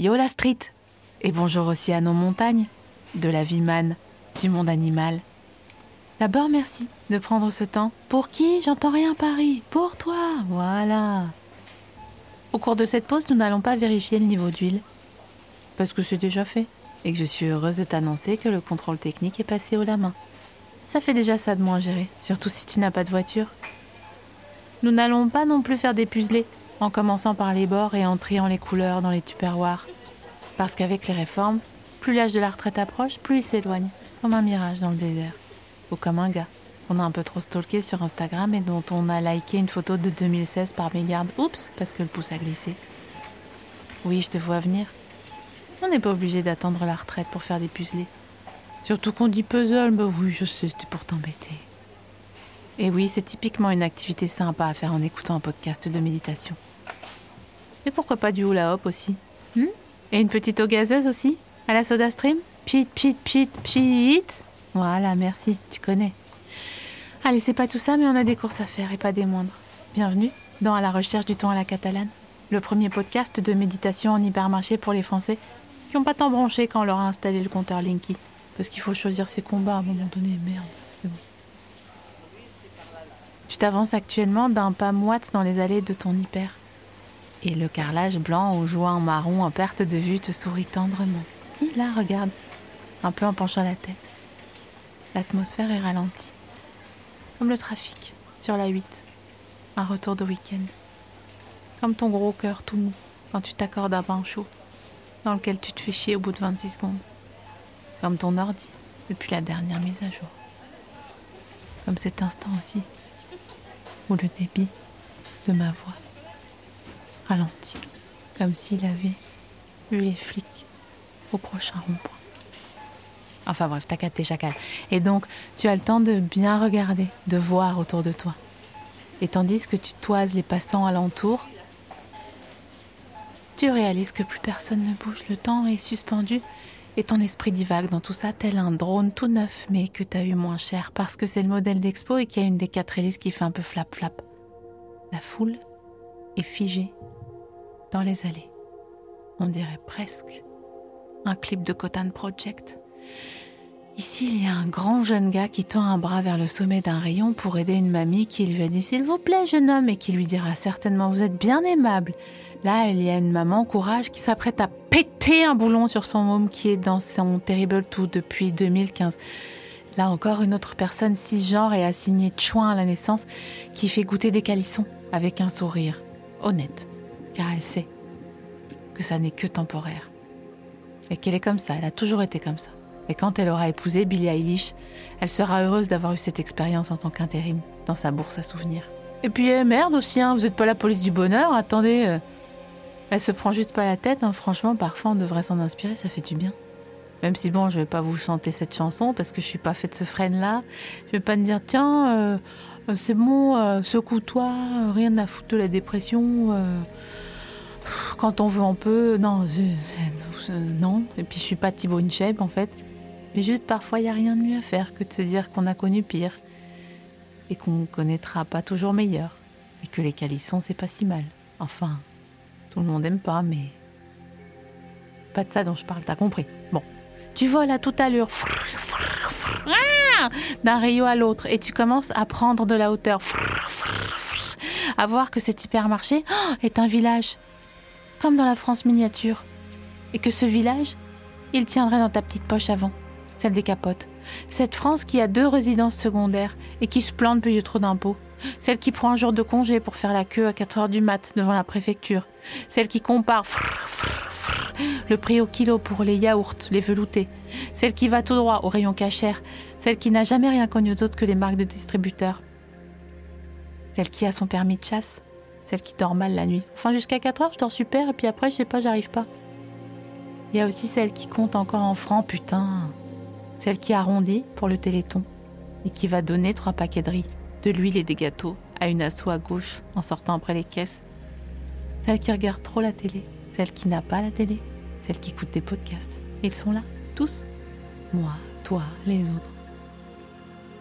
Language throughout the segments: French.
Yo la street Et bonjour aussi à nos montagnes, de la vie man, du monde animal. D'abord merci de prendre ce temps. Pour qui J'entends rien Paris. Pour toi, voilà. Au cours de cette pause, nous n'allons pas vérifier le niveau d'huile. Parce que c'est déjà fait. Et que je suis heureuse de t'annoncer que le contrôle technique est passé haut la main. Ça fait déjà ça de moins gérer, surtout si tu n'as pas de voiture. Nous n'allons pas non plus faire des puzzlés, en commençant par les bords et en triant les couleurs dans les tupperwares. Parce qu'avec les réformes, plus l'âge de la retraite approche, plus il s'éloigne, comme un mirage dans le désert. Ou comme un gars qu'on a un peu trop stalké sur Instagram et dont on a liké une photo de 2016 par mégarde. Oups, parce que le pouce a glissé. Oui, je te vois venir. On n'est pas obligé d'attendre la retraite pour faire des puzzlés. Surtout qu'on dit puzzle, bah oui, je sais, c'était pour t'embêter. Et oui, c'est typiquement une activité sympa à faire en écoutant un podcast de méditation. Mais pourquoi pas du hula hop aussi hmm Et une petite eau gazeuse aussi À la soda stream Pit, pit, pit, pit Voilà, merci, tu connais. Allez, c'est pas tout ça, mais on a des courses à faire et pas des moindres. Bienvenue dans À la recherche du temps à la catalane, le premier podcast de méditation en hypermarché pour les Français qui n'ont pas tant bronché quand on leur a installé le compteur Linky. Parce qu'il faut choisir ses combats à un moment donné, merde. c'est bon. Tu t'avances actuellement d'un pas moite dans les allées de ton hyper. Et le carrelage blanc aux joints marron en perte de vue te sourit tendrement. Si, là, regarde. Un peu en penchant la tête. L'atmosphère est ralentie. Comme le trafic sur la 8. Un retour de week-end. Comme ton gros cœur tout mou quand tu t'accordes un bain chaud dans lequel tu te fais chier au bout de 26 secondes. Comme ton ordi depuis la dernière mise à jour. Comme cet instant aussi où le débit de ma voix ralentit, comme s'il avait vu les flics au prochain rond-point. Enfin bref, t'as capté chacal. Et donc, tu as le temps de bien regarder, de voir autour de toi. Et tandis que tu toises les passants alentour, tu réalises que plus personne ne bouge, le temps est suspendu et ton esprit divague dans tout ça tel un drone tout neuf mais que t'as eu moins cher parce que c'est le modèle d'expo et qu'il y a une des quatre hélices qui fait un peu flap flap. La foule est figée dans les allées. On dirait presque un clip de Cotan Project. Ici, il y a un grand jeune gars qui tend un bras vers le sommet d'un rayon pour aider une mamie qui lui a dit S'il vous plaît, jeune homme, et qui lui dira certainement Vous êtes bien aimable. Là, il y a une maman courage qui s'apprête à péter un boulon sur son môme qui est dans son terrible tout depuis 2015. Là encore, une autre personne cisgenre et assignée chouin à la naissance qui fait goûter des calissons avec un sourire honnête, car elle sait que ça n'est que temporaire. Et qu'elle est comme ça, elle a toujours été comme ça. Et quand elle aura épousé Billie Eilish, elle sera heureuse d'avoir eu cette expérience en tant qu'intérim dans sa bourse à souvenirs. Et puis, eh, merde aussi, hein, vous êtes pas la police du bonheur, attendez. euh, elle se prend juste pas la tête, hein. franchement, parfois on devrait s'en inspirer, ça fait du bien. Même si bon, je vais pas vous chanter cette chanson parce que je suis pas faite ce freine-là. Je vais pas me dire, tiens, euh, euh, c'est bon, euh, secoue-toi, rien à foutre de la dépression. Quand on veut, on peut. Non, non. Et puis je suis pas Thibaut Incheb en fait. Mais juste parfois, il y a rien de mieux à faire que de se dire qu'on a connu pire et qu'on connaîtra pas toujours meilleur et que les calissons c'est pas si mal. Enfin, tout le monde aime pas, mais c'est pas de ça dont je parle, t'as compris. Bon, tu voles à toute allure, d'un rayon à l'autre, et tu commences à prendre de la hauteur, à voir que cet hypermarché oh, est un village, comme dans la France miniature, et que ce village, il tiendrait dans ta petite poche avant, celle des capotes. Cette France qui a deux résidences secondaires et qui se plante payer trop d'impôts. Celle qui prend un jour de congé pour faire la queue à 4 heures du mat devant la préfecture. Celle qui compare le prix au kilo pour les yaourts, les veloutés. Celle qui va tout droit au rayon cachère. Celle qui n'a jamais rien connu d'autre que les marques de distributeurs. Celle qui a son permis de chasse. Celle qui dort mal la nuit. Enfin, jusqu'à 4 heures, je dors super, et puis après, je sais pas, j'arrive pas. Il y a aussi celle qui compte encore en francs, putain. Celle qui arrondit pour le téléthon et qui va donner trois paquets de riz, de l'huile et des gâteaux à une asso à gauche en sortant après les caisses. Celle qui regarde trop la télé, celle qui n'a pas la télé, celle qui écoute des podcasts. Ils sont là, tous. Moi, toi, les autres.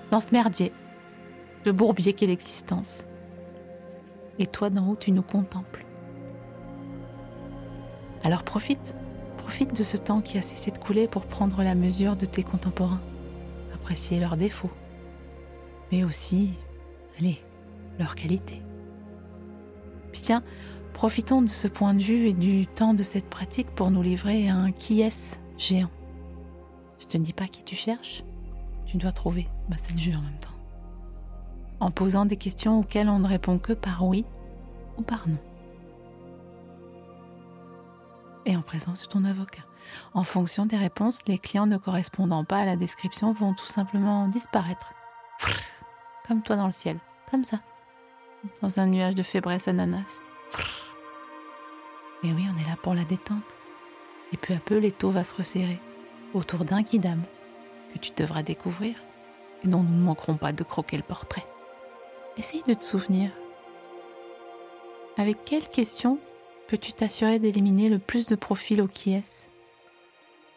Dans ce merdier, le bourbier qu'est l'existence. Et toi d'en haut, tu nous contemples. Alors profite, profite de ce temps qui a cessé de couler pour prendre la mesure de tes contemporains, apprécier leurs défauts, mais aussi, allez, leurs qualités. Puis tiens, profitons de ce point de vue et du temps de cette pratique pour nous livrer à un qui est géant. Je te dis pas qui tu cherches, tu dois trouver. Bah, c'est le jeu en même temps. En posant des questions auxquelles on ne répond que par oui ou par non. Et en présence de ton avocat. En fonction des réponses, les clients ne correspondant pas à la description vont tout simplement disparaître. Comme toi dans le ciel. Comme ça. Dans un nuage de fébresse ananas. Et oui, on est là pour la détente. Et peu à peu, l'étau va se resserrer autour d'un kidam que tu devras découvrir et dont nous ne manquerons pas de croquer le portrait. Essaye de te souvenir. Avec quelle question peux-tu t'assurer d'éliminer le plus de profils au qui est?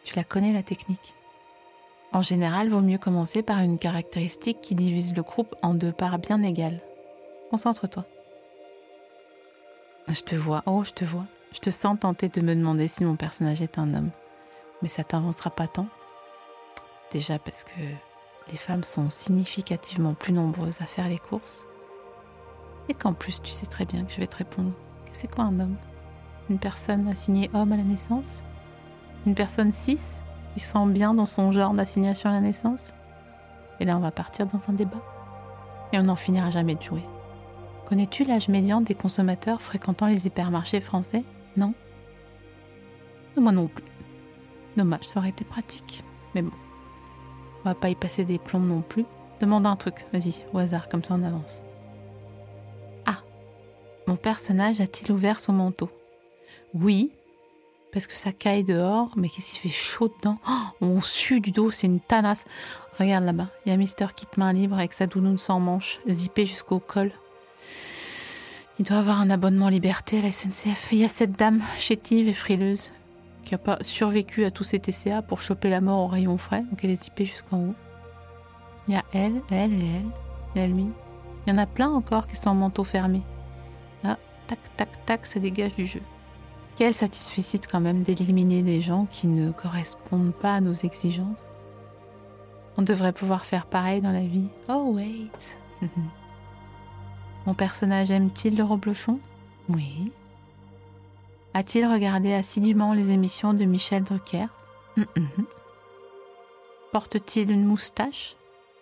Tu la connais la technique. En général, vaut mieux commencer par une caractéristique qui divise le groupe en deux parts bien égales. Concentre-toi. Je te vois, oh, je te vois. Je te sens tenter de me demander si mon personnage est un homme. Mais ça t'avancera pas tant. Déjà parce que les femmes sont significativement plus nombreuses à faire les courses. Et qu'en plus, tu sais très bien que je vais te répondre. C'est quoi un homme? Une personne assignée homme à la naissance? Une personne cis? Qui sent bien dans son genre d'assignation à la naissance? Et là, on va partir dans un débat. Et on n'en finira jamais de jouer. Connais-tu l'âge médian des consommateurs fréquentant les hypermarchés français? Non Moi non plus. Dommage, ça aurait été pratique. Mais bon, on va pas y passer des plombs non plus. Demande un truc, vas-y, au hasard, comme ça on avance. Personnage a-t-il ouvert son manteau? Oui, parce que ça caille dehors, mais qu'est-ce qu'il fait chaud dedans? Oh, On sue du dos, c'est une tanasse. Regarde là-bas, il y a Mister Kit main libre avec sa doudoune sans manche, zippée jusqu'au col. Il doit avoir un abonnement liberté à la SNCF. Il y a cette dame chétive et frileuse qui n'a pas survécu à tous ces TCA pour choper la mort au rayon frais, donc elle est zippée jusqu'en haut. Il y a elle, elle et elle, et lui. Il y en a plein encore qui sont en manteau fermé. Tac, tac, tac, ça dégage du jeu. Quelle satisfaction quand même d'éliminer des gens qui ne correspondent pas à nos exigences? On devrait pouvoir faire pareil dans la vie. Oh wait. Mon personnage aime-t-il le reblochon? Oui. A-t-il regardé assidûment les émissions de Michel Drucker? Porte-t-il une moustache?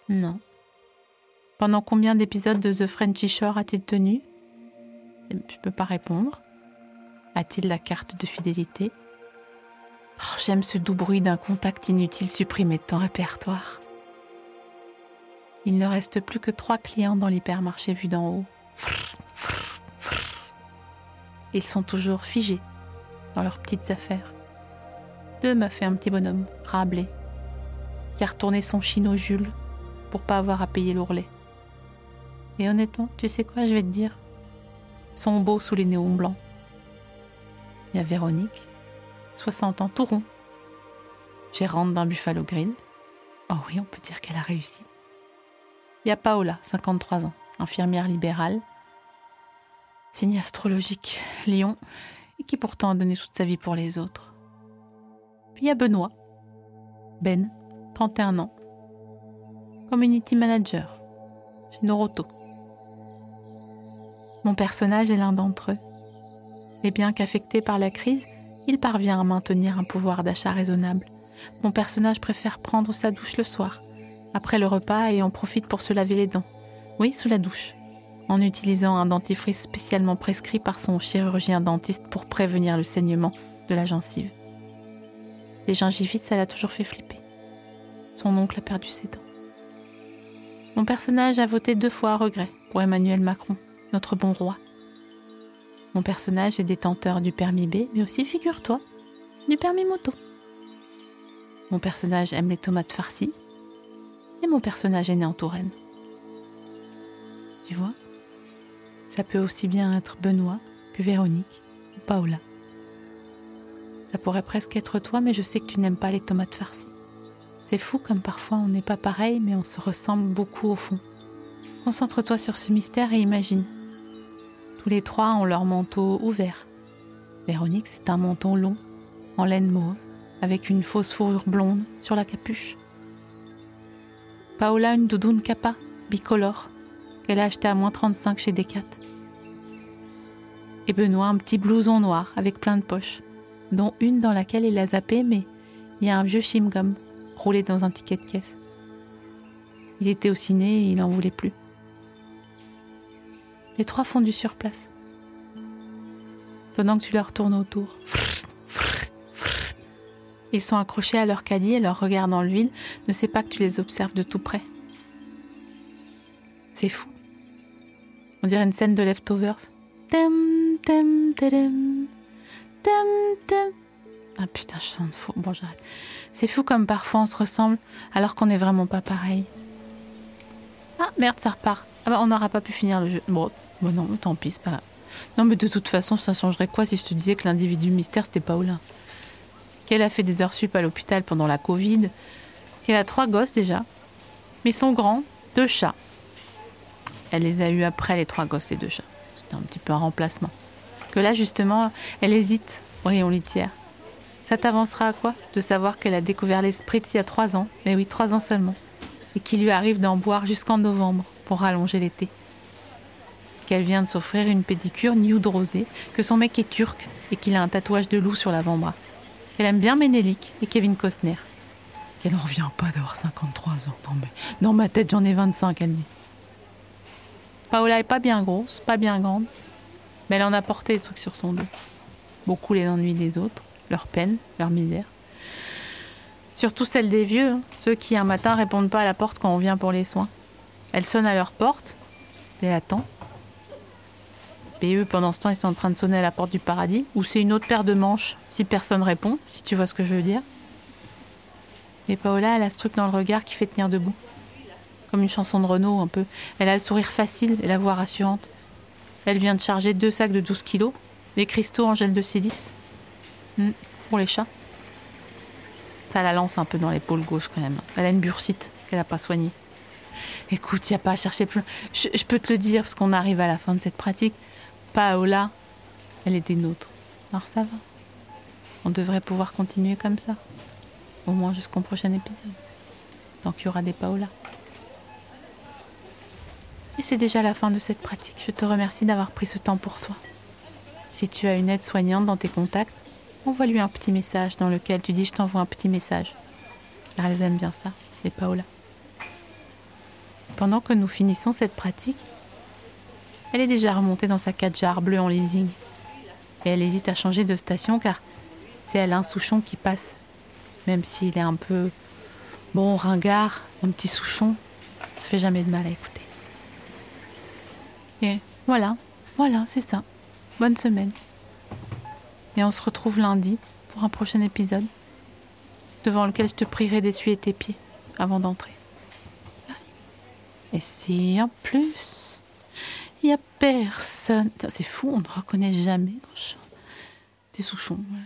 Non. Pendant combien d'épisodes de The Frenchy Shore a-t-il tenu? Je peux pas répondre. A-t-il la carte de fidélité? Oh, J'aime ce doux bruit d'un contact inutile supprimé de ton répertoire. Il ne reste plus que trois clients dans l'hypermarché vu d'en haut. Ils sont toujours figés dans leurs petites affaires. Deux meufs et un petit bonhomme, rablé, qui a retourné son chino Jules pour pas avoir à payer l'ourlet. Et honnêtement, tu sais quoi, je vais te dire? Sont beaux sous les néons blancs. Il y a Véronique, 60 ans, tout rond, gérante d'un Buffalo Green. Oh oui, on peut dire qu'elle a réussi. Il y a Paola, 53 ans, infirmière libérale, signe astrologique, Lion, et qui pourtant a donné toute sa vie pour les autres. Puis il y a Benoît, Ben, 31 ans, community manager chez Noroto. Mon personnage est l'un d'entre eux. Et bien qu'affecté par la crise, il parvient à maintenir un pouvoir d'achat raisonnable. Mon personnage préfère prendre sa douche le soir, après le repas et en profite pour se laver les dents. Oui, sous la douche. En utilisant un dentifrice spécialement prescrit par son chirurgien dentiste pour prévenir le saignement de la gencive. Les gingivites, ça l'a toujours fait flipper. Son oncle a perdu ses dents. Mon personnage a voté deux fois à regret pour Emmanuel Macron, notre bon roi. Mon personnage est détenteur du permis B, mais aussi, figure-toi, du permis moto. Mon personnage aime les tomates farcies, et mon personnage est né en Touraine. Tu vois Ça peut aussi bien être Benoît que Véronique ou Paola. Ça pourrait presque être toi, mais je sais que tu n'aimes pas les tomates farcies. C'est fou comme parfois on n'est pas pareil, mais on se ressemble beaucoup au fond. Concentre-toi sur ce mystère et imagine. Tous les trois ont leur manteau ouvert. Véronique, c'est un manteau long, en laine mauve, avec une fausse fourrure blonde sur la capuche. Paola, une doudoune capa, bicolore, qu'elle a acheté à moins 35 chez Decat. Et Benoît, un petit blouson noir avec plein de poches, dont une dans laquelle il a zappé, mais il y a un vieux chewing-gum roulé dans un ticket de caisse. Il était au ciné et il n'en voulait plus. Les trois font du surplace. Pendant que tu leur tournes autour. Ils sont accrochés à leur caddie et leur regard dans le vide ne sait pas que tu les observes de tout près. C'est fou. On dirait une scène de Leftovers. Ah putain, je sens faux. Bon, j'arrête. C'est fou comme parfois on se ressemble alors qu'on n'est vraiment pas pareil. Ah merde, ça repart. Ah bah on n'aura pas pu finir le jeu. Bon, bon non, tant pis, c'est pas. Non, mais de toute façon, ça changerait quoi si je te disais que l'individu mystère c'était Paola Qu'elle a fait des heures sup à l'hôpital pendant la Covid, qu'elle a trois gosses déjà, mais son grand, deux chats. Elle les a eus après les trois gosses, les deux chats. C'était un petit peu un remplacement. Que là, justement, elle hésite au rayon litière. Ça t'avancera à quoi de savoir qu'elle a découvert l'esprit il y a trois ans, mais oui, trois ans seulement, et qu'il lui arrive d'en boire jusqu'en novembre pour rallonger l'été. Qu'elle vient de s'offrir une pédicure nude rosée, que son mec est turc et qu'il a un tatouage de loup sur l'avant-bras. Qu'elle aime bien Ménélique et Kevin Costner. Qu'elle n'en revient pas d'avoir 53 ans. Non, mais dans ma tête, j'en ai 25, elle dit. Paola est pas bien grosse, pas bien grande, mais elle en a porté des trucs sur son dos. Beaucoup les ennuis des autres, leur peine, leur misère. Surtout celle des vieux, hein. ceux qui un matin répondent pas à la porte quand on vient pour les soins. Elle sonne à leur porte, elle attend. Et eux, pendant ce temps, ils sont en train de sonner à la porte du paradis, ou c'est une autre paire de manches, si personne répond, si tu vois ce que je veux dire. Et Paola, elle a ce truc dans le regard qui fait tenir debout. Comme une chanson de Renault, un peu. Elle a le sourire facile et la voix rassurante. Elle vient de charger deux sacs de 12 kilos, des cristaux en gel de silice. Hmm, pour les chats. Ça la lance un peu dans l'épaule gauche quand même. Elle a une bursite qu'elle n'a pas soignée. Écoute, il n'y a pas à chercher plus. Je, je, peux te le dire, parce qu'on arrive à la fin de cette pratique. Paola, elle est des nôtres. Alors ça va. On devrait pouvoir continuer comme ça. Au moins jusqu'au prochain épisode. Tant qu'il y aura des Paola. Et c'est déjà la fin de cette pratique. Je te remercie d'avoir pris ce temps pour toi. Si tu as une aide soignante dans tes contacts, envoie-lui un petit message dans lequel tu dis je t'envoie un petit message. Car elles aiment bien ça, les Paola. Pendant que nous finissons cette pratique, elle est déjà remontée dans sa 4 jarre bleue en leasing. Et elle hésite à changer de station car c'est Alain Souchon qui passe. Même s'il est un peu bon, ringard, un petit Souchon, ça fait jamais de mal à écouter. Et voilà, voilà, c'est ça. Bonne semaine. Et on se retrouve lundi pour un prochain épisode, devant lequel je te prierai d'essuyer tes pieds avant d'entrer. Merci. Et si en plus, il n'y a personne. C'est fou, on ne reconnaît jamais quand je... Souchon. Voilà.